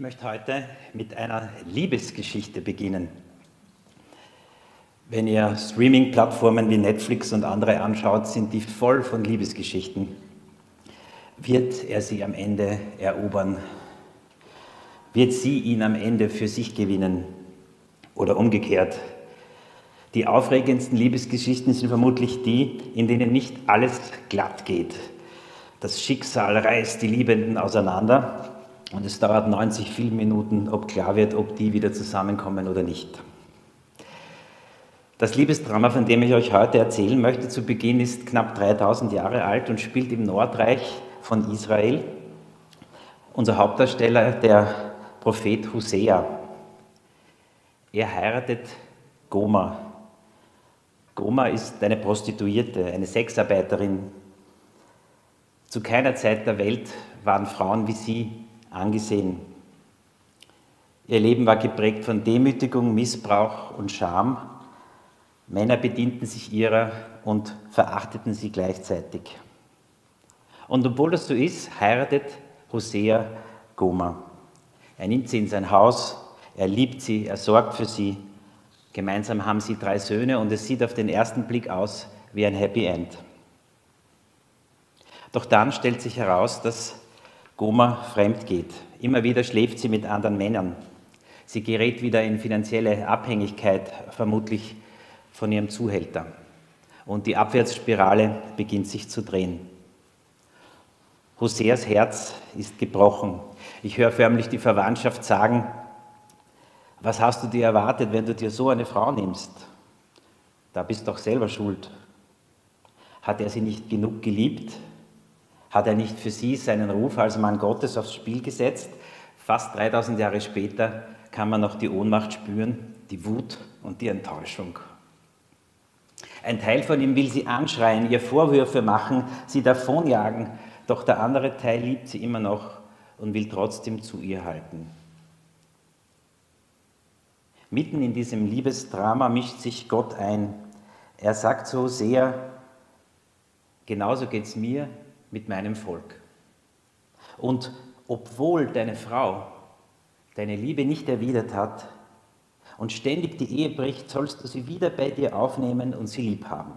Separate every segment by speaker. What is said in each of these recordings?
Speaker 1: Ich möchte heute mit einer Liebesgeschichte beginnen. Wenn ihr Streaming-Plattformen wie Netflix und andere anschaut, sind die voll von Liebesgeschichten. Wird er sie am Ende erobern? Wird sie ihn am Ende für sich gewinnen? Oder umgekehrt? Die aufregendsten Liebesgeschichten sind vermutlich die, in denen nicht alles glatt geht. Das Schicksal reißt die Liebenden auseinander und es dauert 90 Filmminuten, ob klar wird, ob die wieder zusammenkommen oder nicht. Das Liebesdrama, von dem ich euch heute erzählen möchte, zu Beginn ist knapp 3000 Jahre alt und spielt im Nordreich von Israel. Unser Hauptdarsteller, der Prophet Hosea. Er heiratet Goma. Goma ist eine Prostituierte, eine Sexarbeiterin. Zu keiner Zeit der Welt waren Frauen wie sie angesehen. Ihr Leben war geprägt von Demütigung, Missbrauch und Scham. Männer bedienten sich ihrer und verachteten sie gleichzeitig. Und obwohl das so ist, heiratet Hosea Goma. Er nimmt sie in sein Haus, er liebt sie, er sorgt für sie. Gemeinsam haben sie drei Söhne und es sieht auf den ersten Blick aus wie ein Happy End. Doch dann stellt sich heraus, dass Goma fremd geht. Immer wieder schläft sie mit anderen Männern. Sie gerät wieder in finanzielle Abhängigkeit, vermutlich von ihrem Zuhälter. Und die Abwärtsspirale beginnt sich zu drehen. Hoseas Herz ist gebrochen. Ich höre förmlich die Verwandtschaft sagen, was hast du dir erwartet, wenn du dir so eine Frau nimmst? Da bist doch selber schuld. Hat er sie nicht genug geliebt? Hat er nicht für sie seinen Ruf als Mann Gottes aufs Spiel gesetzt? Fast 3000 Jahre später kann man noch die Ohnmacht spüren, die Wut und die Enttäuschung. Ein Teil von ihm will sie anschreien, ihr Vorwürfe machen, sie davonjagen, doch der andere Teil liebt sie immer noch und will trotzdem zu ihr halten. Mitten in diesem Liebesdrama mischt sich Gott ein. Er sagt so sehr, genauso geht es mir, mit meinem Volk. Und obwohl deine Frau deine Liebe nicht erwidert hat und ständig die Ehe bricht, sollst du sie wieder bei dir aufnehmen und sie lieb haben.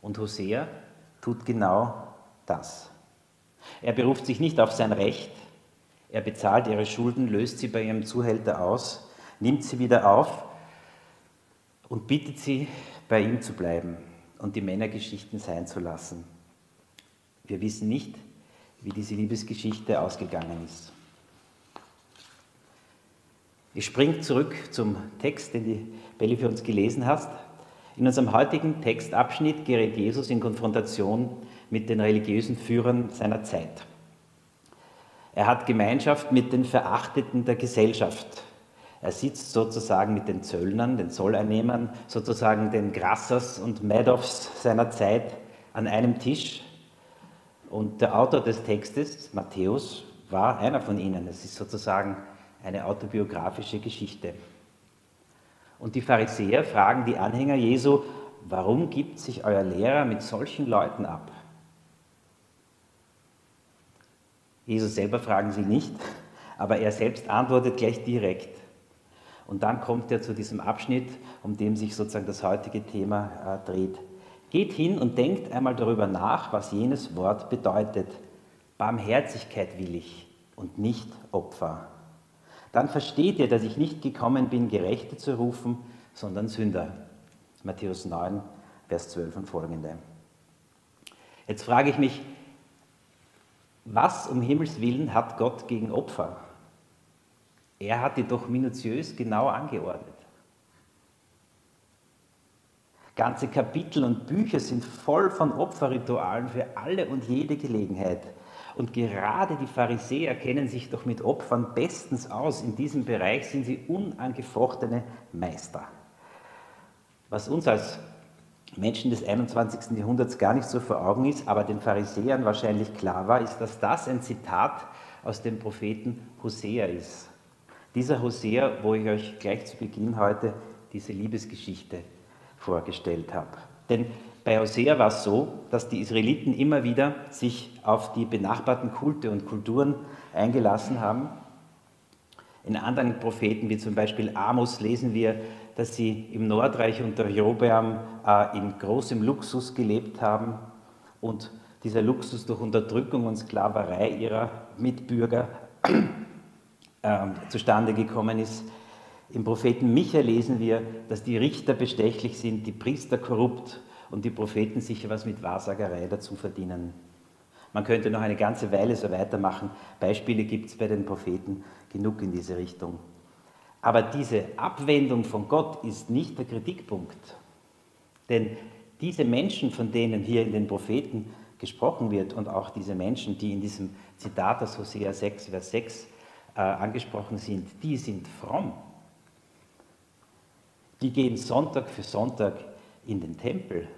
Speaker 1: Und Hosea tut genau das. Er beruft sich nicht auf sein Recht, er bezahlt ihre Schulden, löst sie bei ihrem Zuhälter aus, nimmt sie wieder auf und bittet sie, bei ihm zu bleiben und die Männergeschichten sein zu lassen. Wir wissen nicht, wie diese Liebesgeschichte ausgegangen ist. Ich springe zurück zum Text, den die Belli für uns gelesen hast. In unserem heutigen Textabschnitt gerät Jesus in Konfrontation mit den religiösen Führern seiner Zeit. Er hat Gemeinschaft mit den Verachteten der Gesellschaft. Er sitzt sozusagen mit den Zöllnern, den Zolleinnehmern, sozusagen den Grassers und Madoffs seiner Zeit an einem Tisch und der Autor des Textes, Matthäus, war einer von ihnen. Es ist sozusagen eine autobiografische Geschichte. Und die Pharisäer fragen die Anhänger Jesu, warum gibt sich euer Lehrer mit solchen Leuten ab? Jesus selber fragen sie nicht, aber er selbst antwortet gleich direkt. Und dann kommt er zu diesem Abschnitt, um dem sich sozusagen das heutige Thema äh, dreht. Geht hin und denkt einmal darüber nach, was jenes Wort bedeutet. Barmherzigkeit will ich und nicht Opfer. Dann versteht ihr, dass ich nicht gekommen bin, Gerechte zu rufen, sondern Sünder. Matthäus 9, Vers 12 und folgende. Jetzt frage ich mich, was um Himmels willen hat Gott gegen Opfer? Er hat die doch minutiös genau angeordnet. Ganze Kapitel und Bücher sind voll von Opferritualen für alle und jede Gelegenheit. Und gerade die Pharisäer kennen sich doch mit Opfern bestens aus. In diesem Bereich sind sie unangefochtene Meister. Was uns als Menschen des 21. Jahrhunderts gar nicht so vor Augen ist, aber den Pharisäern wahrscheinlich klar war, ist, dass das ein Zitat aus dem Propheten Hosea ist. Dieser Hosea, wo ich euch gleich zu Beginn heute diese Liebesgeschichte vorgestellt habe. Denn bei Hosea war es so, dass die Israeliten immer wieder sich auf die benachbarten Kulte und Kulturen eingelassen haben In anderen Propheten, wie zum Beispiel Amos, lesen wir, dass sie im Nordreich unter Jerobeam äh, in großem Luxus gelebt haben und dieser Luxus durch Unterdrückung und Sklaverei ihrer Mitbürger äh, zustande gekommen ist. Im Propheten Micha lesen wir, dass die Richter bestechlich sind, die Priester korrupt und die Propheten sicher was mit Wahrsagerei dazu verdienen. Man könnte noch eine ganze Weile so weitermachen. Beispiele gibt es bei den Propheten genug in diese Richtung. Aber diese Abwendung von Gott ist nicht der Kritikpunkt. Denn diese Menschen, von denen hier in den Propheten gesprochen wird und auch diese Menschen, die in diesem Zitat aus Hosea 6, Vers 6 äh, angesprochen sind, die sind fromm. Die gehen Sonntag für Sonntag in den Tempel.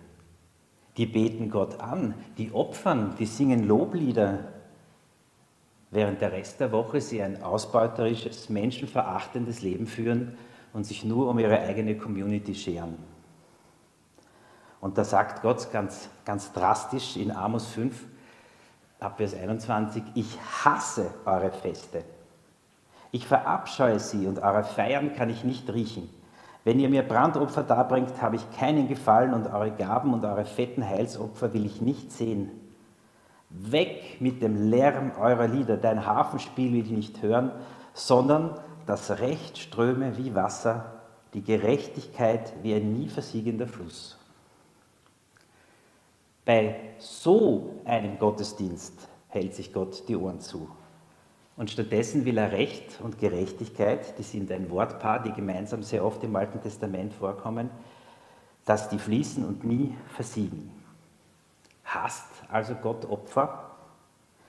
Speaker 1: Die beten Gott an, die opfern, die singen Loblieder, während der Rest der Woche sie ein ausbeuterisches, menschenverachtendes Leben führen und sich nur um ihre eigene Community scheren. Und da sagt Gott ganz, ganz drastisch in Amos 5, ab Vers 21, ich hasse eure Feste. Ich verabscheue sie und eure Feiern kann ich nicht riechen. Wenn ihr mir Brandopfer darbringt, habe ich keinen Gefallen und eure Gaben und eure fetten Heilsopfer will ich nicht sehen. Weg mit dem Lärm eurer Lieder, dein Hafenspiel will ich nicht hören, sondern das Recht ströme wie Wasser, die Gerechtigkeit wie ein nie versiegender Fluss. Bei so einem Gottesdienst hält sich Gott die Ohren zu. Und stattdessen will er Recht und Gerechtigkeit, die sind ein Wortpaar, die gemeinsam sehr oft im Alten Testament vorkommen, dass die fließen und nie versiegen. Hasst also Gott Opfer?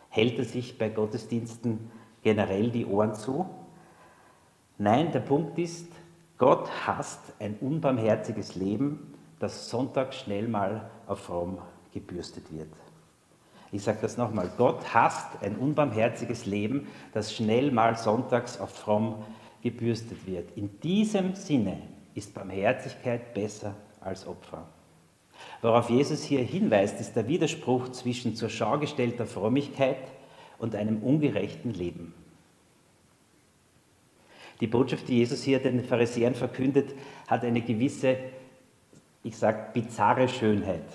Speaker 1: Hält er sich bei Gottesdiensten generell die Ohren zu? Nein, der Punkt ist, Gott hasst ein unbarmherziges Leben, das Sonntag schnell mal auf Rom gebürstet wird. Ich sage das nochmal, Gott hasst ein unbarmherziges Leben, das schnell mal sonntags auf fromm gebürstet wird. In diesem Sinne ist Barmherzigkeit besser als Opfer. Worauf Jesus hier hinweist, ist der Widerspruch zwischen zur Schau gestellter Frömmigkeit und einem ungerechten Leben. Die Botschaft, die Jesus hier den Pharisäern verkündet, hat eine gewisse, ich sage, bizarre Schönheit.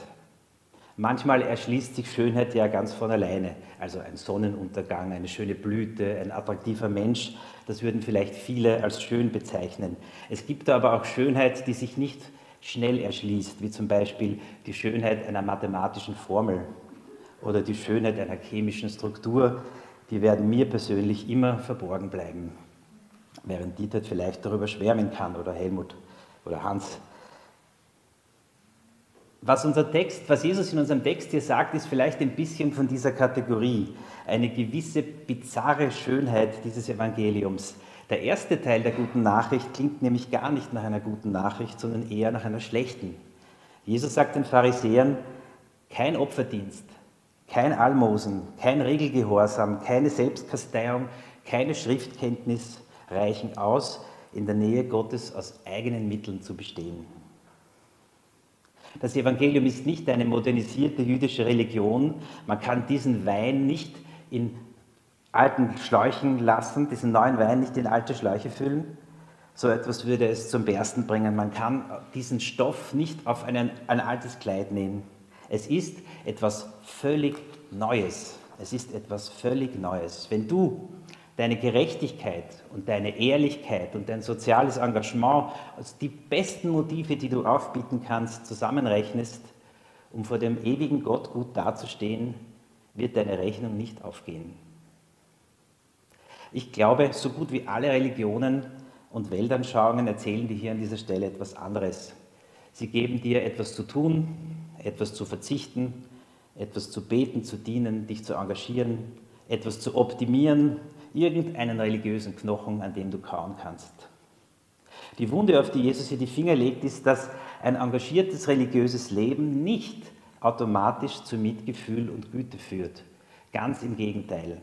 Speaker 1: Manchmal erschließt sich Schönheit ja ganz von alleine. Also ein Sonnenuntergang, eine schöne Blüte, ein attraktiver Mensch, das würden vielleicht viele als schön bezeichnen. Es gibt aber auch Schönheit, die sich nicht schnell erschließt, wie zum Beispiel die Schönheit einer mathematischen Formel oder die Schönheit einer chemischen Struktur. Die werden mir persönlich immer verborgen bleiben, während Dieter vielleicht darüber schwärmen kann oder Helmut oder Hans. Was unser Text, was Jesus in unserem Text hier sagt, ist vielleicht ein bisschen von dieser Kategorie, eine gewisse bizarre Schönheit dieses Evangeliums. Der erste Teil der guten Nachricht klingt nämlich gar nicht nach einer guten Nachricht, sondern eher nach einer schlechten. Jesus sagt den Pharisäern, kein Opferdienst, kein Almosen, kein Regelgehorsam, keine Selbstkasteiung, keine Schriftkenntnis reichen aus, in der Nähe Gottes aus eigenen Mitteln zu bestehen. Das Evangelium ist nicht eine modernisierte jüdische Religion. Man kann diesen Wein nicht in alten Schläuchen lassen, diesen neuen Wein nicht in alte Schläuche füllen. So etwas würde es zum Bersten bringen. Man kann diesen Stoff nicht auf einen, ein altes Kleid nähen. Es ist etwas völlig Neues. Es ist etwas völlig Neues. Wenn du deine Gerechtigkeit und deine Ehrlichkeit und dein soziales Engagement als die besten Motive, die du aufbieten kannst, zusammenrechnest, um vor dem ewigen Gott gut dazustehen, wird deine Rechnung nicht aufgehen. Ich glaube, so gut wie alle Religionen und Weltanschauungen erzählen dir hier an dieser Stelle etwas anderes. Sie geben dir etwas zu tun, etwas zu verzichten, etwas zu beten, zu dienen, dich zu engagieren, etwas zu optimieren, irgendeinen religiösen Knochen, an dem du kauen kannst. Die Wunde, auf die Jesus hier die Finger legt, ist, dass ein engagiertes religiöses Leben nicht automatisch zu Mitgefühl und Güte führt. Ganz im Gegenteil.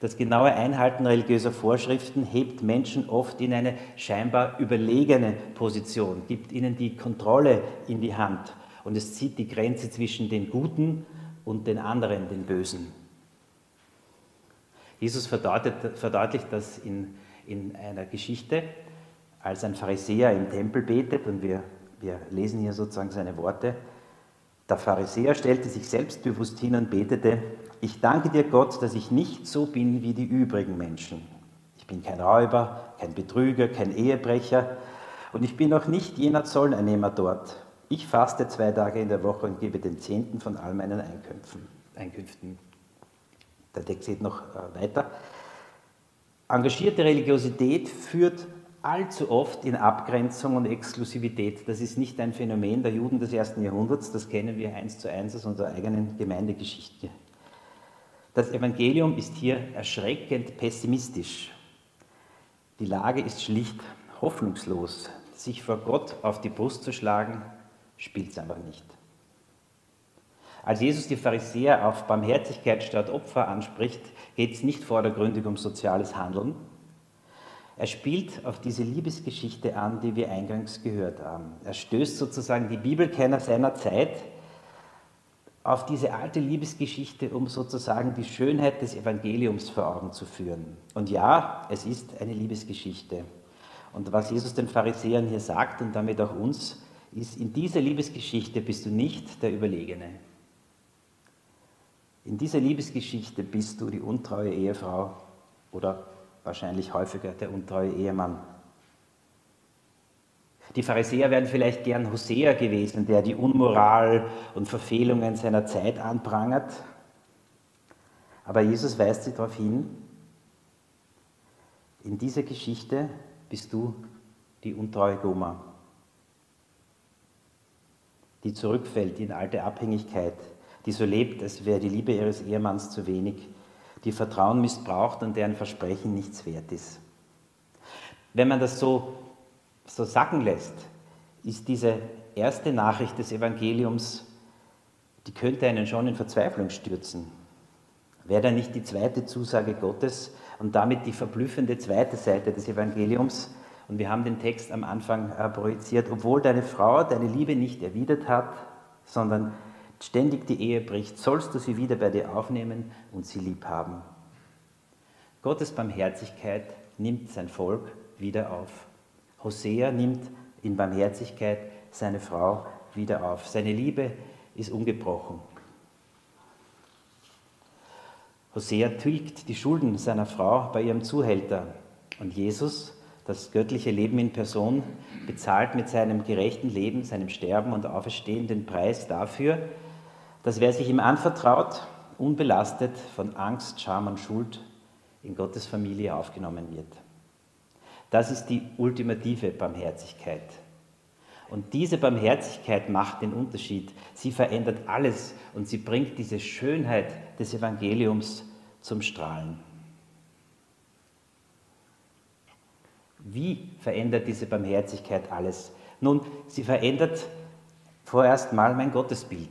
Speaker 1: Das genaue Einhalten religiöser Vorschriften hebt Menschen oft in eine scheinbar überlegene Position, gibt ihnen die Kontrolle in die Hand und es zieht die Grenze zwischen den Guten und den anderen, den Bösen. Jesus verdeutlicht das in, in einer Geschichte, als ein Pharisäer im Tempel betet und wir, wir lesen hier sozusagen seine Worte. Der Pharisäer stellte sich selbstbewusst hin und betete, ich danke dir Gott, dass ich nicht so bin wie die übrigen Menschen. Ich bin kein Räuber, kein Betrüger, kein Ehebrecher und ich bin auch nicht jener Zolleinnehmer dort. Ich faste zwei Tage in der Woche und gebe den Zehnten von all meinen Einkünften. Einkünften. Der Text geht noch äh, weiter. Engagierte Religiosität führt allzu oft in Abgrenzung und Exklusivität. Das ist nicht ein Phänomen der Juden des ersten Jahrhunderts, das kennen wir eins zu eins aus unserer eigenen Gemeindegeschichte. Das Evangelium ist hier erschreckend pessimistisch. Die Lage ist schlicht hoffnungslos. Sich vor Gott auf die Brust zu schlagen, spielt es einfach nicht. Als Jesus die Pharisäer auf Barmherzigkeit statt Opfer anspricht, geht es nicht vordergründig um soziales Handeln. Er spielt auf diese Liebesgeschichte an, die wir eingangs gehört haben. Er stößt sozusagen die Bibelkenner seiner Zeit auf diese alte Liebesgeschichte, um sozusagen die Schönheit des Evangeliums vor Augen zu führen. Und ja, es ist eine Liebesgeschichte. Und was Jesus den Pharisäern hier sagt und damit auch uns, ist, in dieser Liebesgeschichte bist du nicht der Überlegene. In dieser Liebesgeschichte bist du die untreue Ehefrau oder wahrscheinlich häufiger der untreue Ehemann. Die Pharisäer wären vielleicht gern Hosea gewesen, der die Unmoral und Verfehlungen seiner Zeit anprangert. Aber Jesus weist sie darauf hin, in dieser Geschichte bist du die untreue Goma, die zurückfällt in alte Abhängigkeit, die so lebt, als wäre die Liebe ihres Ehemanns zu wenig, die Vertrauen missbraucht und deren Versprechen nichts wert ist. Wenn man das so so sacken lässt, ist diese erste Nachricht des Evangeliums, die könnte einen schon in Verzweiflung stürzen. Wäre da nicht die zweite Zusage Gottes und damit die verblüffende zweite Seite des Evangeliums? Und wir haben den Text am Anfang äh, projiziert, obwohl deine Frau deine Liebe nicht erwidert hat, sondern ständig die Ehe bricht, sollst du sie wieder bei dir aufnehmen und sie lieb haben. Gottes Barmherzigkeit nimmt sein Volk wieder auf. Hosea nimmt in Barmherzigkeit seine Frau wieder auf. Seine Liebe ist ungebrochen. Hosea tilgt die Schulden seiner Frau bei ihrem Zuhälter. Und Jesus, das göttliche Leben in Person, bezahlt mit seinem gerechten Leben, seinem Sterben und Auferstehen den Preis dafür, dass wer sich ihm anvertraut, unbelastet von Angst, Scham und Schuld in Gottes Familie aufgenommen wird. Das ist die ultimative Barmherzigkeit. Und diese Barmherzigkeit macht den Unterschied. Sie verändert alles und sie bringt diese Schönheit des Evangeliums zum Strahlen. Wie verändert diese Barmherzigkeit alles? Nun, sie verändert vorerst mal mein Gottesbild.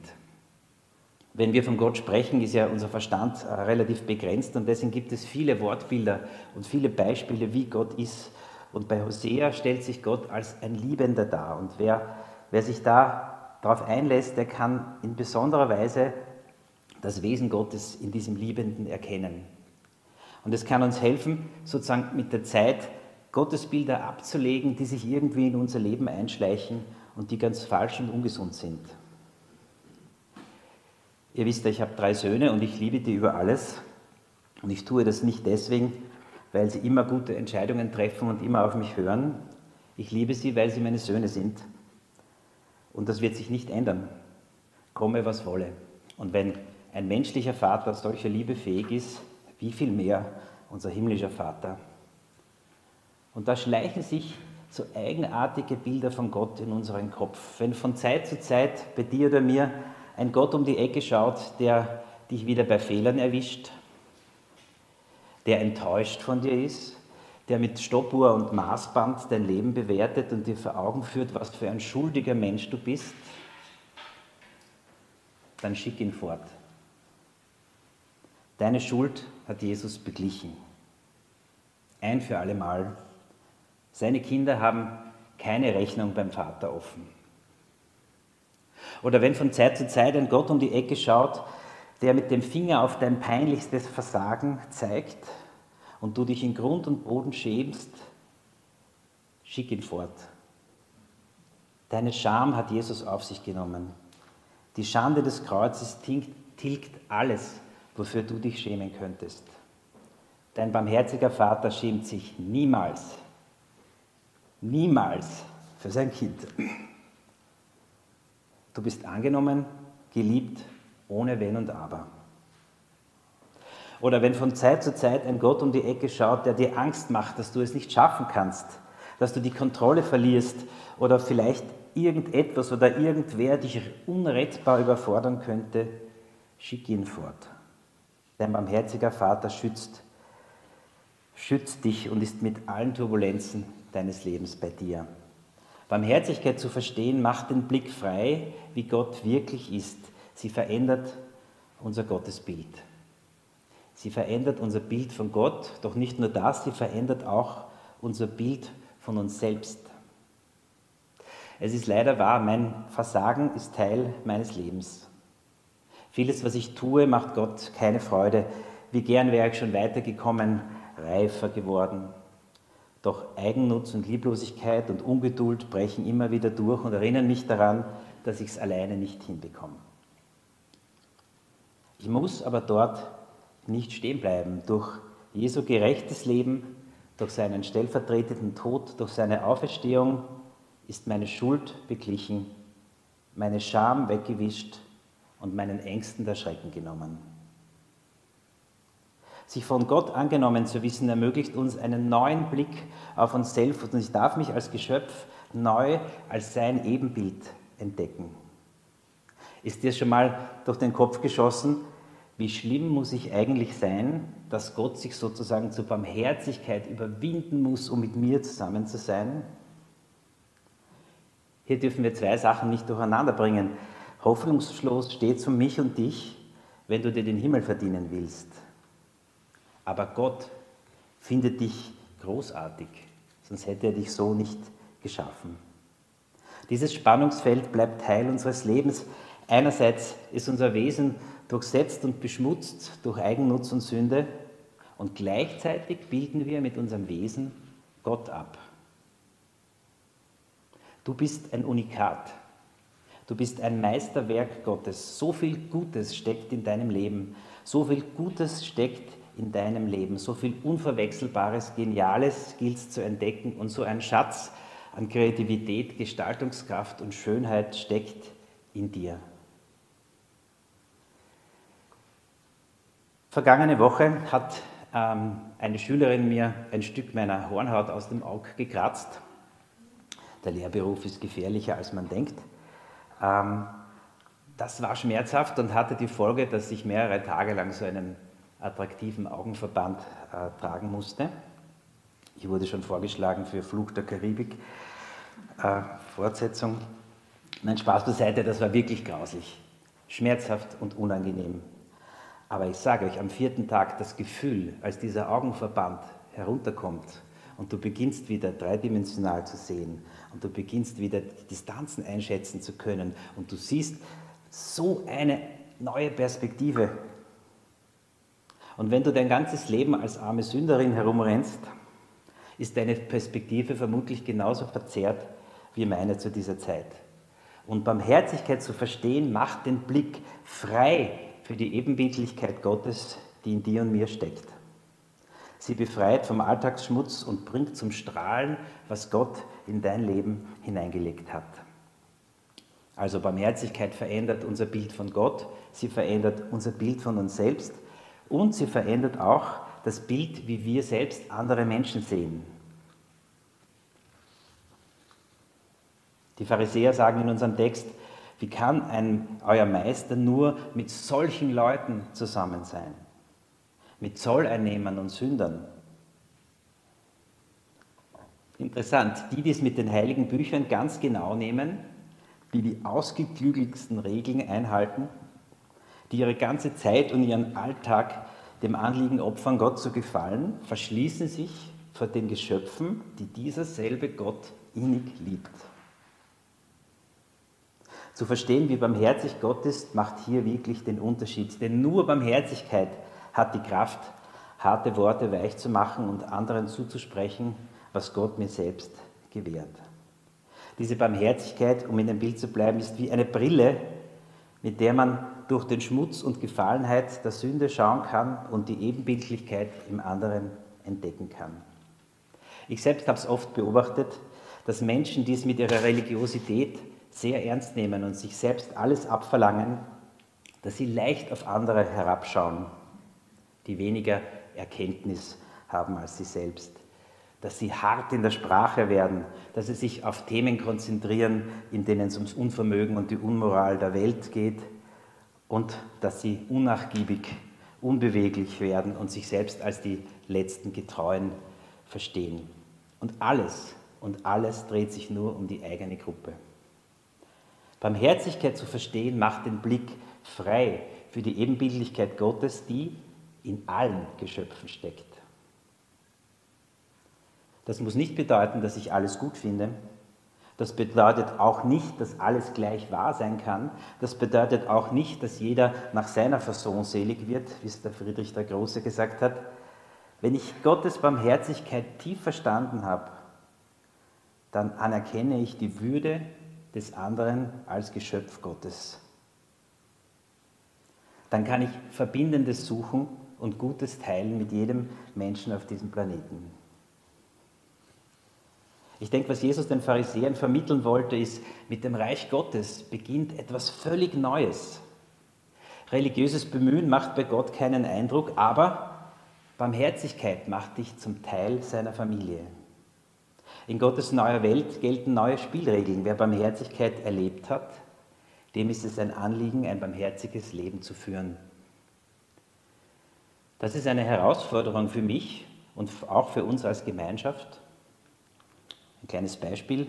Speaker 1: Wenn wir von Gott sprechen, ist ja unser Verstand äh, relativ begrenzt und deswegen gibt es viele Wortbilder und viele Beispiele, wie Gott ist. Und bei Hosea stellt sich Gott als ein Liebender dar. Und wer, wer sich da darauf einlässt, der kann in besonderer Weise das Wesen Gottes in diesem Liebenden erkennen. Und es kann uns helfen, sozusagen mit der Zeit Gottesbilder abzulegen, die sich irgendwie in unser Leben einschleichen und die ganz falsch und ungesund sind. Ihr wisst ja, ich habe drei Söhne und ich liebe die über alles. Und ich tue das nicht deswegen, weil sie immer gute Entscheidungen treffen und immer auf mich hören. Ich liebe sie, weil sie meine Söhne sind. Und das wird sich nicht ändern, komme was wolle. Und wenn ein menschlicher Vater solcher Liebe fähig ist, wie viel mehr unser himmlischer Vater. Und da schleichen sich so eigenartige Bilder von Gott in unseren Kopf. Wenn von Zeit zu Zeit bei dir oder mir ein Gott um die Ecke schaut, der dich wieder bei Fehlern erwischt, der enttäuscht von dir ist, der mit Stoppuhr und Maßband dein Leben bewertet und dir vor Augen führt, was für ein schuldiger Mensch du bist, dann schick ihn fort. Deine Schuld hat Jesus beglichen. Ein für alle Mal. Seine Kinder haben keine Rechnung beim Vater offen. Oder wenn von Zeit zu Zeit ein Gott um die Ecke schaut, der mit dem Finger auf dein peinlichstes Versagen zeigt und du dich in Grund und Boden schämst, schick ihn fort. Deine Scham hat Jesus auf sich genommen. Die Schande des Kreuzes tilgt alles, wofür du dich schämen könntest. Dein barmherziger Vater schämt sich niemals, niemals für sein Kind. Du bist angenommen, geliebt, ohne Wenn und Aber. Oder wenn von Zeit zu Zeit ein Gott um die Ecke schaut, der dir Angst macht, dass du es nicht schaffen kannst, dass du die Kontrolle verlierst oder vielleicht irgendetwas oder irgendwer dich unrettbar überfordern könnte, schick ihn fort. Dein barmherziger Vater schützt, schützt dich und ist mit allen Turbulenzen deines Lebens bei dir. Barmherzigkeit zu verstehen macht den Blick frei, wie Gott wirklich ist. Sie verändert unser Gottesbild. Sie verändert unser Bild von Gott, doch nicht nur das, sie verändert auch unser Bild von uns selbst. Es ist leider wahr, mein Versagen ist Teil meines Lebens. Vieles, was ich tue, macht Gott keine Freude. Wie gern wäre ich schon weitergekommen, reifer geworden. Doch Eigennutz und Lieblosigkeit und Ungeduld brechen immer wieder durch und erinnern mich daran, dass ich es alleine nicht hinbekomme. Ich muss aber dort nicht stehen bleiben. Durch Jesu gerechtes Leben, durch seinen stellvertretenden Tod, durch seine Auferstehung ist meine Schuld beglichen, meine Scham weggewischt und meinen Ängsten der Schrecken genommen. Sich von Gott angenommen zu wissen, ermöglicht uns einen neuen Blick auf uns selbst und ich darf mich als Geschöpf neu als sein Ebenbild entdecken. Ist dir schon mal durch den Kopf geschossen, wie schlimm muss ich eigentlich sein, dass Gott sich sozusagen zur Barmherzigkeit überwinden muss, um mit mir zusammen zu sein? Hier dürfen wir zwei Sachen nicht durcheinander bringen. Hoffnungslos steht für mich und dich, wenn du dir den Himmel verdienen willst. Aber Gott findet dich großartig, sonst hätte er dich so nicht geschaffen. Dieses Spannungsfeld bleibt Teil unseres Lebens. Einerseits ist unser Wesen durchsetzt und beschmutzt durch Eigennutz und Sünde und gleichzeitig bilden wir mit unserem Wesen Gott ab. Du bist ein Unikat. Du bist ein Meisterwerk Gottes. So viel Gutes steckt in deinem Leben. So viel Gutes steckt in deinem Leben. So viel Unverwechselbares, Geniales gilt es zu entdecken und so ein Schatz an Kreativität, Gestaltungskraft und Schönheit steckt in dir. Vergangene Woche hat ähm, eine Schülerin mir ein Stück meiner Hornhaut aus dem Auge gekratzt. Der Lehrberuf ist gefährlicher, als man denkt. Ähm, das war schmerzhaft und hatte die Folge, dass ich mehrere Tage lang so einen attraktiven Augenverband äh, tragen musste. Ich wurde schon vorgeschlagen für Flug der Karibik. Äh, Fortsetzung. Mein Spaß beiseite, das war wirklich grauslich. Schmerzhaft und unangenehm. Aber ich sage euch, am vierten Tag das Gefühl, als dieser Augenverband herunterkommt und du beginnst wieder dreidimensional zu sehen und du beginnst wieder Distanzen einschätzen zu können und du siehst so eine neue Perspektive und wenn du dein ganzes Leben als arme Sünderin herumrennst, ist deine Perspektive vermutlich genauso verzerrt wie meine zu dieser Zeit. Und Barmherzigkeit zu verstehen, macht den Blick frei für die Ebenbildlichkeit Gottes, die in dir und mir steckt. Sie befreit vom Alltagsschmutz und bringt zum Strahlen, was Gott in dein Leben hineingelegt hat. Also Barmherzigkeit verändert unser Bild von Gott, sie verändert unser Bild von uns selbst und sie verändert auch das Bild, wie wir selbst andere Menschen sehen. Die Pharisäer sagen in unserem Text, wie kann ein, euer Meister nur mit solchen Leuten zusammen sein? Mit Zolleinnehmern und Sündern. Interessant, die, die es mit den heiligen Büchern ganz genau nehmen, die die ausgeklügelsten Regeln einhalten, die ihre ganze Zeit und ihren Alltag dem Anliegen opfern, Gott zu gefallen, verschließen sich vor den Geschöpfen, die dieser selbe Gott innig liebt. Zu verstehen, wie barmherzig Gott ist, macht hier wirklich den Unterschied. Denn nur Barmherzigkeit hat die Kraft, harte Worte weich zu machen und anderen zuzusprechen, was Gott mir selbst gewährt. Diese Barmherzigkeit, um in dem Bild zu bleiben, ist wie eine Brille, mit der man durch den Schmutz und Gefallenheit der Sünde schauen kann und die Ebenbildlichkeit im anderen entdecken kann. Ich selbst habe es oft beobachtet, dass Menschen, die es mit ihrer Religiosität sehr ernst nehmen und sich selbst alles abverlangen, dass sie leicht auf andere herabschauen, die weniger Erkenntnis haben als sie selbst, dass sie hart in der Sprache werden, dass sie sich auf Themen konzentrieren, in denen es ums Unvermögen und die Unmoral der Welt geht und dass sie unnachgiebig, unbeweglich werden und sich selbst als die letzten Getreuen verstehen. Und alles und alles dreht sich nur um die eigene Gruppe. Barmherzigkeit zu verstehen macht den Blick frei für die Ebenbildlichkeit Gottes, die in allen Geschöpfen steckt. Das muss nicht bedeuten, dass ich alles gut finde. Das bedeutet auch nicht, dass alles gleich wahr sein kann. Das bedeutet auch nicht, dass jeder nach seiner Fasson selig wird, wie es der Friedrich der Große gesagt hat. Wenn ich Gottes Barmherzigkeit tief verstanden habe, dann anerkenne ich die Würde des anderen als Geschöpf Gottes. Dann kann ich Verbindendes suchen und Gutes teilen mit jedem Menschen auf diesem Planeten. Ich denke, was Jesus den Pharisäern vermitteln wollte, ist, mit dem Reich Gottes beginnt etwas völlig Neues. Religiöses Bemühen macht bei Gott keinen Eindruck, aber Barmherzigkeit macht dich zum Teil seiner Familie. In Gottes neuer Welt gelten neue Spielregeln. Wer Barmherzigkeit erlebt hat, dem ist es ein Anliegen, ein barmherziges Leben zu führen. Das ist eine Herausforderung für mich und auch für uns als Gemeinschaft. Ein kleines Beispiel.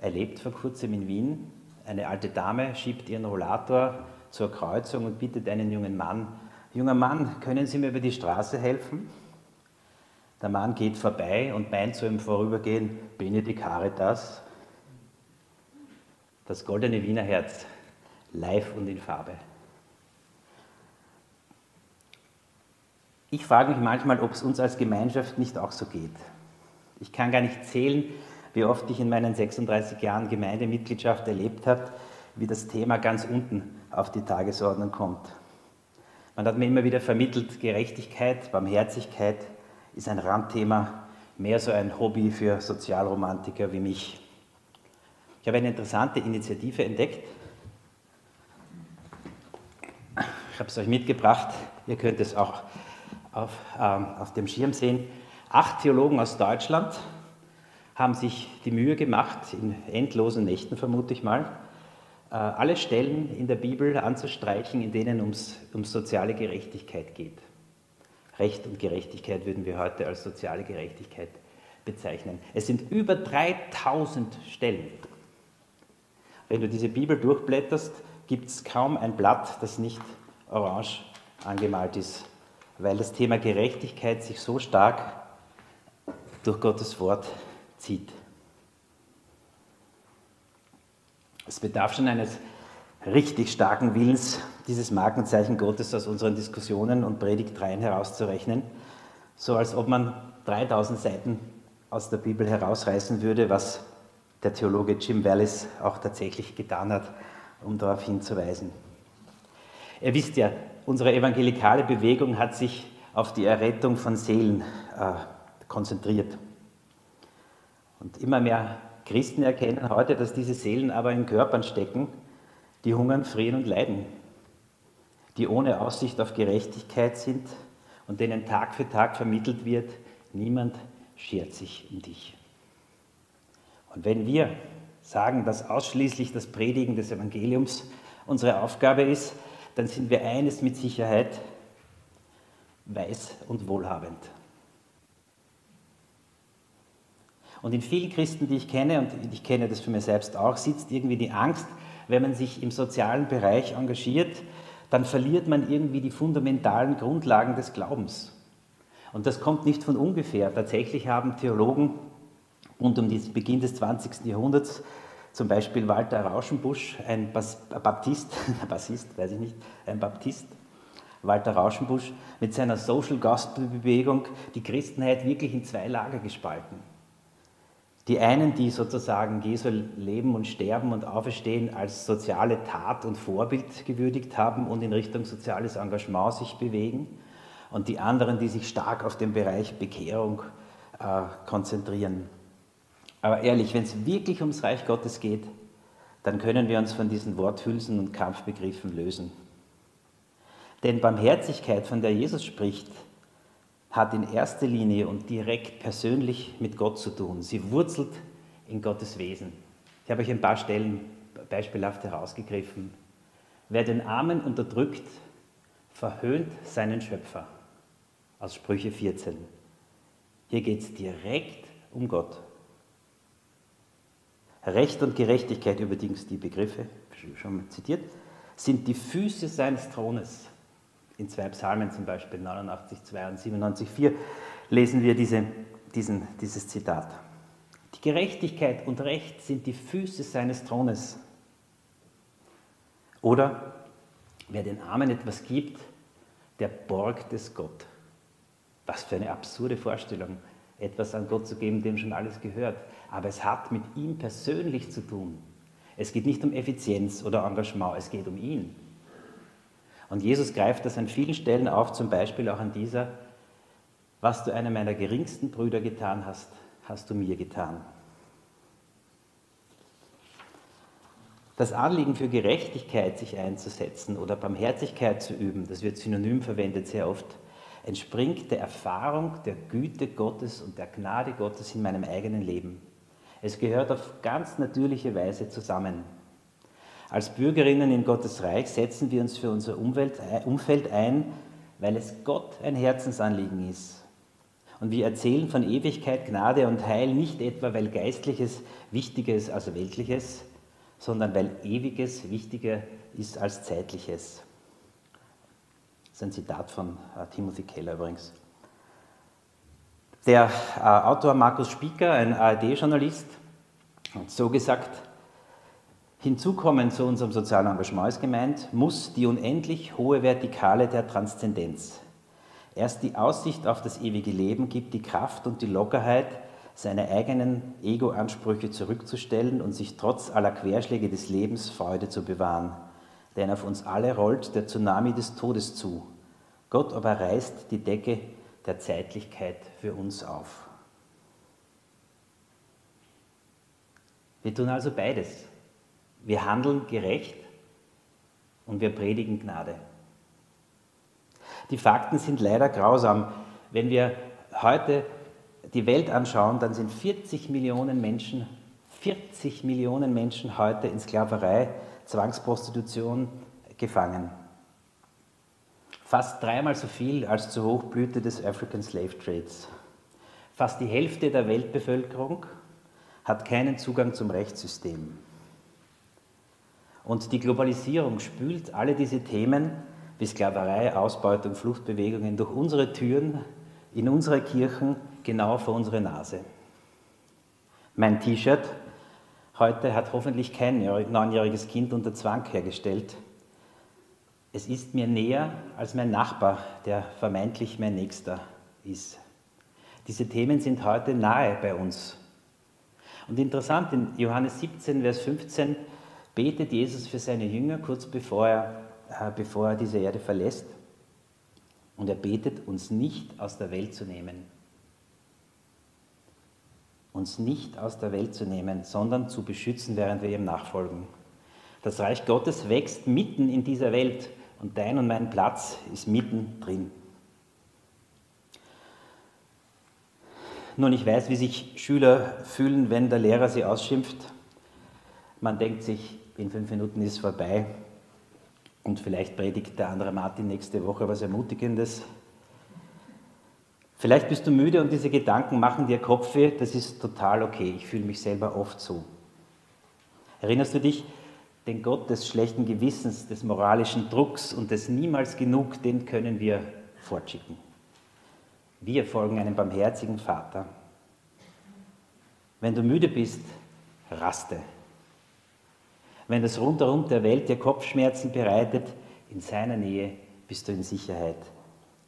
Speaker 1: Erlebt vor kurzem in Wien. Eine alte Dame schiebt ihren Rollator zur Kreuzung und bittet einen jungen Mann, junger Mann, können Sie mir über die Straße helfen? Der Mann geht vorbei und meint zu ihm Vorübergehen, Bene die Caritas, das goldene Wiener Herz, live und in Farbe. Ich frage mich manchmal, ob es uns als Gemeinschaft nicht auch so geht. Ich kann gar nicht zählen, wie oft ich in meinen 36 Jahren Gemeindemitgliedschaft erlebt habe, wie das Thema ganz unten auf die Tagesordnung kommt. Man hat mir immer wieder vermittelt, Gerechtigkeit, Barmherzigkeit, ist ein Randthema, mehr so ein Hobby für Sozialromantiker wie mich. Ich habe eine interessante Initiative entdeckt. Ich habe es euch mitgebracht. Ihr könnt es auch auf, ähm, auf dem Schirm sehen. Acht Theologen aus Deutschland haben sich die Mühe gemacht, in endlosen Nächten vermute ich mal, äh, alle Stellen in der Bibel anzustreichen, in denen es um soziale Gerechtigkeit geht. Recht und Gerechtigkeit würden wir heute als soziale Gerechtigkeit bezeichnen. Es sind über 3000 Stellen. Wenn du diese Bibel durchblätterst, gibt es kaum ein Blatt, das nicht orange angemalt ist, weil das Thema Gerechtigkeit sich so stark durch Gottes Wort zieht. Es bedarf schon eines richtig starken Willens, dieses Markenzeichen Gottes aus unseren Diskussionen und Predigtreihen herauszurechnen, so als ob man 3000 Seiten aus der Bibel herausreißen würde, was der Theologe Jim Wallis auch tatsächlich getan hat, um darauf hinzuweisen. Ihr wisst ja, unsere evangelikale Bewegung hat sich auf die Errettung von Seelen äh, konzentriert. Und immer mehr Christen erkennen heute, dass diese Seelen aber in Körpern stecken, die hungern, frieren und leiden, die ohne Aussicht auf Gerechtigkeit sind und denen Tag für Tag vermittelt wird, niemand schert sich um dich. Und wenn wir sagen, dass ausschließlich das Predigen des Evangeliums unsere Aufgabe ist, dann sind wir eines mit Sicherheit weiß und wohlhabend. Und in vielen Christen, die ich kenne, und ich kenne das für mich selbst auch, sitzt irgendwie die Angst, wenn man sich im sozialen Bereich engagiert, dann verliert man irgendwie die fundamentalen Grundlagen des Glaubens. Und das kommt nicht von ungefähr. Tatsächlich haben Theologen rund um den Beginn des 20. Jahrhunderts, zum Beispiel Walter Rauschenbusch, ein Baptist, Bassist, weiß ich nicht, ein Baptist, Walter Rauschenbusch, mit seiner Social Gospel Bewegung die Christenheit wirklich in zwei Lager gespalten. Die einen, die sozusagen Jesu Leben und Sterben und Auferstehen als soziale Tat und Vorbild gewürdigt haben und in Richtung soziales Engagement sich bewegen. Und die anderen, die sich stark auf den Bereich Bekehrung äh, konzentrieren. Aber ehrlich, wenn es wirklich ums Reich Gottes geht, dann können wir uns von diesen Worthülsen und Kampfbegriffen lösen. Denn Barmherzigkeit, von der Jesus spricht, hat in erster Linie und direkt persönlich mit Gott zu tun. Sie wurzelt in Gottes Wesen. Ich habe euch ein paar Stellen beispielhaft herausgegriffen. Wer den Armen unterdrückt, verhöhnt seinen Schöpfer. Aus Sprüche 14. Hier geht es direkt um Gott. Recht und Gerechtigkeit, übrigens die Begriffe, schon mal zitiert, sind die Füße seines Thrones in zwei Psalmen zum Beispiel, 89, 2 und 97, 4, lesen wir diese, diesen, dieses Zitat. Die Gerechtigkeit und Recht sind die Füße seines Thrones. Oder wer den Armen etwas gibt, der borgt es Gott. Was für eine absurde Vorstellung, etwas an Gott zu geben, dem schon alles gehört. Aber es hat mit ihm persönlich zu tun. Es geht nicht um Effizienz oder Engagement, es geht um ihn. Und Jesus greift das an vielen Stellen auf, zum Beispiel auch an dieser, was du einem meiner geringsten Brüder getan hast, hast du mir getan. Das Anliegen für Gerechtigkeit sich einzusetzen oder Barmherzigkeit zu üben, das wird synonym verwendet sehr oft, entspringt der Erfahrung der Güte Gottes und der Gnade Gottes in meinem eigenen Leben. Es gehört auf ganz natürliche Weise zusammen. Als Bürgerinnen in Gottes Reich setzen wir uns für unser Umfeld ein, weil es Gott ein Herzensanliegen ist. Und wir erzählen von Ewigkeit, Gnade und Heil nicht etwa, weil Geistliches wichtiger ist als Weltliches, sondern weil Ewiges wichtiger ist als Zeitliches. Das ist ein Zitat von äh, Timothy Keller übrigens. Der äh, Autor Markus Spieker, ein ARD-Journalist, hat so gesagt, Hinzukommen zu unserem sozialen Engagement ist gemeint, muss die unendlich hohe Vertikale der Transzendenz. Erst die Aussicht auf das ewige Leben gibt die Kraft und die Lockerheit, seine eigenen Ego-Ansprüche zurückzustellen und sich trotz aller Querschläge des Lebens Freude zu bewahren. Denn auf uns alle rollt der Tsunami des Todes zu. Gott aber reißt die Decke der Zeitlichkeit für uns auf. Wir tun also beides. Wir handeln gerecht und wir predigen Gnade. Die Fakten sind leider grausam. Wenn wir heute die Welt anschauen, dann sind 40 Millionen Menschen, 40 Millionen Menschen heute in Sklaverei, Zwangsprostitution gefangen. Fast dreimal so viel als zur Hochblüte des African Slave Trades. Fast die Hälfte der Weltbevölkerung hat keinen Zugang zum Rechtssystem. Und die Globalisierung spült alle diese Themen wie Sklaverei, Ausbeutung, Fluchtbewegungen durch unsere Türen, in unsere Kirchen, genau vor unsere Nase. Mein T-Shirt heute hat hoffentlich kein neunjähriges Kind unter Zwang hergestellt. Es ist mir näher als mein Nachbar, der vermeintlich mein Nächster ist. Diese Themen sind heute nahe bei uns. Und interessant, in Johannes 17, Vers 15 betet Jesus für seine Jünger kurz bevor er, äh, bevor er diese Erde verlässt. Und er betet, uns nicht aus der Welt zu nehmen. Uns nicht aus der Welt zu nehmen, sondern zu beschützen, während wir ihm nachfolgen. Das Reich Gottes wächst mitten in dieser Welt und dein und mein Platz ist mitten drin. Nun, ich weiß, wie sich Schüler fühlen, wenn der Lehrer sie ausschimpft. Man denkt sich, in fünf Minuten ist vorbei und vielleicht predigt der andere Martin nächste Woche was Ermutigendes. Vielleicht bist du müde und diese Gedanken machen dir Kopfweh, das ist total okay. Ich fühle mich selber oft so. Erinnerst du dich, den Gott des schlechten Gewissens, des moralischen Drucks und des Niemals genug, den können wir fortschicken. Wir folgen einem barmherzigen Vater. Wenn du müde bist, raste. Wenn das rundherum der Welt dir Kopfschmerzen bereitet, in seiner Nähe bist du in Sicherheit.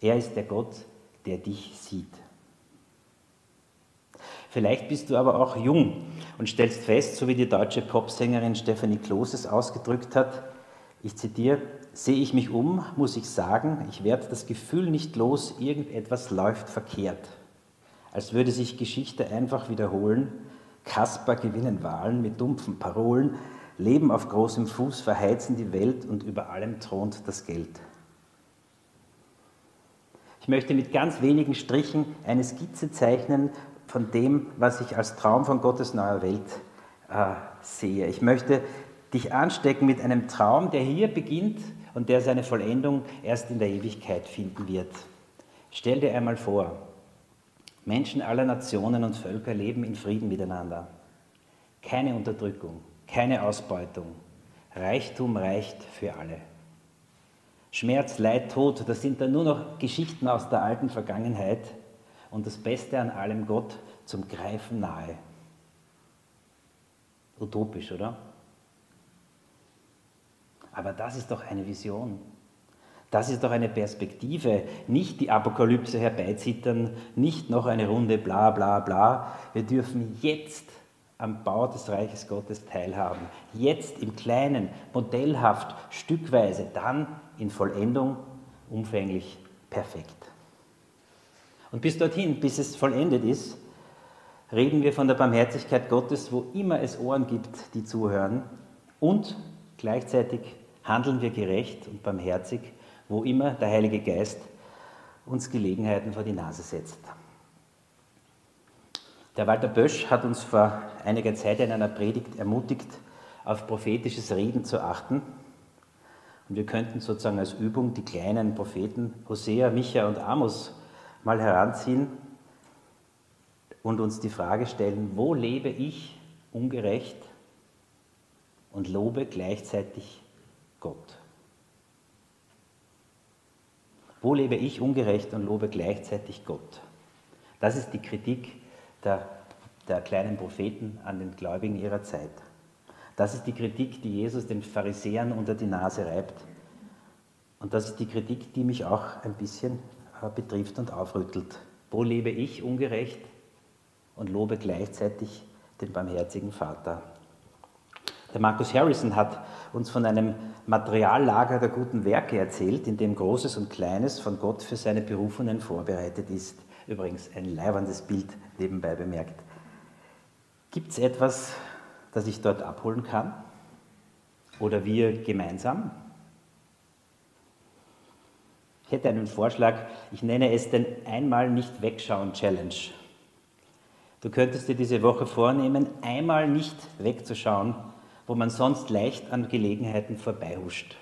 Speaker 1: Er ist der Gott, der dich sieht. Vielleicht bist du aber auch jung und stellst fest, so wie die deutsche Popsängerin Stephanie Kloses ausgedrückt hat, ich zitiere, sehe ich mich um, muss ich sagen, ich werde das Gefühl nicht los, irgendetwas läuft verkehrt. Als würde sich Geschichte einfach wiederholen, Kasper gewinnen Wahlen mit dumpfen Parolen, leben auf großem Fuß, verheizen die Welt und über allem thront das Geld. Ich möchte mit ganz wenigen Strichen eine Skizze zeichnen von dem, was ich als Traum von Gottes neuer Welt äh, sehe. Ich möchte dich anstecken mit einem Traum, der hier beginnt und der seine Vollendung erst in der Ewigkeit finden wird. Stell dir einmal vor, Menschen aller Nationen und Völker leben in Frieden miteinander. Keine Unterdrückung, keine Ausbeutung. Reichtum reicht für alle. Schmerz, Leid, Tod, das sind dann nur noch Geschichten aus der alten Vergangenheit und das Beste an allem Gott zum Greifen nahe. Utopisch, oder? Aber das ist doch eine Vision. Das ist doch eine Perspektive, nicht die Apokalypse herbeizittern, nicht noch eine Runde bla bla bla. Wir dürfen jetzt am Bau des Reiches Gottes teilhaben. Jetzt im Kleinen, modellhaft, stückweise, dann in Vollendung, umfänglich, perfekt. Und bis dorthin, bis es vollendet ist, reden wir von der Barmherzigkeit Gottes, wo immer es Ohren gibt, die zuhören. Und gleichzeitig handeln wir gerecht und barmherzig, wo immer der Heilige Geist uns Gelegenheiten vor die Nase setzt. Der Walter Bösch hat uns vor einiger Zeit in einer Predigt ermutigt, auf prophetisches Reden zu achten. Und wir könnten sozusagen als Übung die kleinen Propheten Hosea, Micha und Amos mal heranziehen und uns die Frage stellen, wo lebe ich ungerecht und lobe gleichzeitig Gott? Wo lebe ich ungerecht und lobe gleichzeitig Gott? Das ist die Kritik der, der kleinen Propheten an den Gläubigen ihrer Zeit. Das ist die Kritik, die Jesus den Pharisäern unter die Nase reibt. Und das ist die Kritik, die mich auch ein bisschen äh, betrifft und aufrüttelt. Wo lebe ich ungerecht und lobe gleichzeitig den barmherzigen Vater? Der Marcus Harrison hat uns von einem Materiallager der guten Werke erzählt, in dem Großes und Kleines von Gott für seine Berufenen vorbereitet ist. Übrigens ein leibendes Bild nebenbei bemerkt. Gibt es etwas, das ich dort abholen kann? Oder wir gemeinsam? Ich hätte einen Vorschlag, ich nenne es den Einmal nicht wegschauen Challenge. Du könntest dir diese Woche vornehmen, einmal nicht wegzuschauen wo man sonst leicht an Gelegenheiten vorbeihuscht.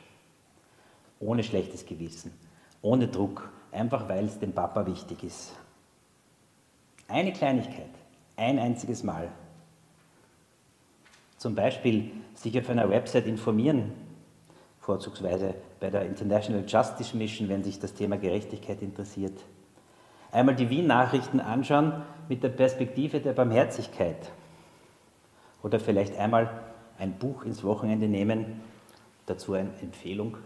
Speaker 1: Ohne schlechtes Gewissen, ohne Druck, einfach weil es dem Papa wichtig ist. Eine Kleinigkeit, ein einziges Mal. Zum Beispiel sich auf einer Website informieren, vorzugsweise bei der International Justice Mission, wenn sich das Thema Gerechtigkeit interessiert. Einmal die Wien-Nachrichten anschauen mit der Perspektive der Barmherzigkeit. Oder vielleicht einmal ein Buch ins Wochenende nehmen. Dazu eine Empfehlung.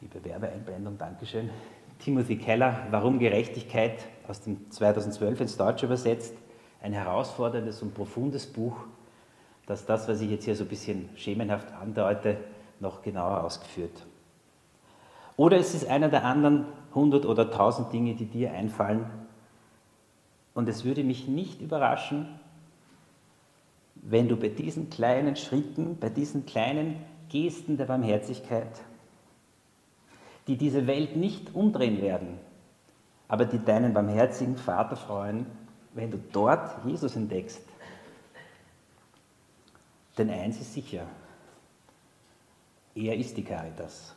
Speaker 1: Liebe Werbeeinblendung, Dankeschön. Timothy Keller, Warum Gerechtigkeit, aus dem 2012 ins Deutsche übersetzt. Ein herausforderndes und profundes Buch, das das, was ich jetzt hier so ein bisschen schemenhaft andeute, noch genauer ausgeführt. Oder es ist einer der anderen 100 oder 1000 Dinge, die dir einfallen. Und es würde mich nicht überraschen, wenn du bei diesen kleinen Schritten, bei diesen kleinen Gesten der Barmherzigkeit, die diese Welt nicht umdrehen werden, aber die deinen barmherzigen Vater freuen, wenn du dort Jesus entdeckst. Denn eins ist sicher, er ist die Caritas.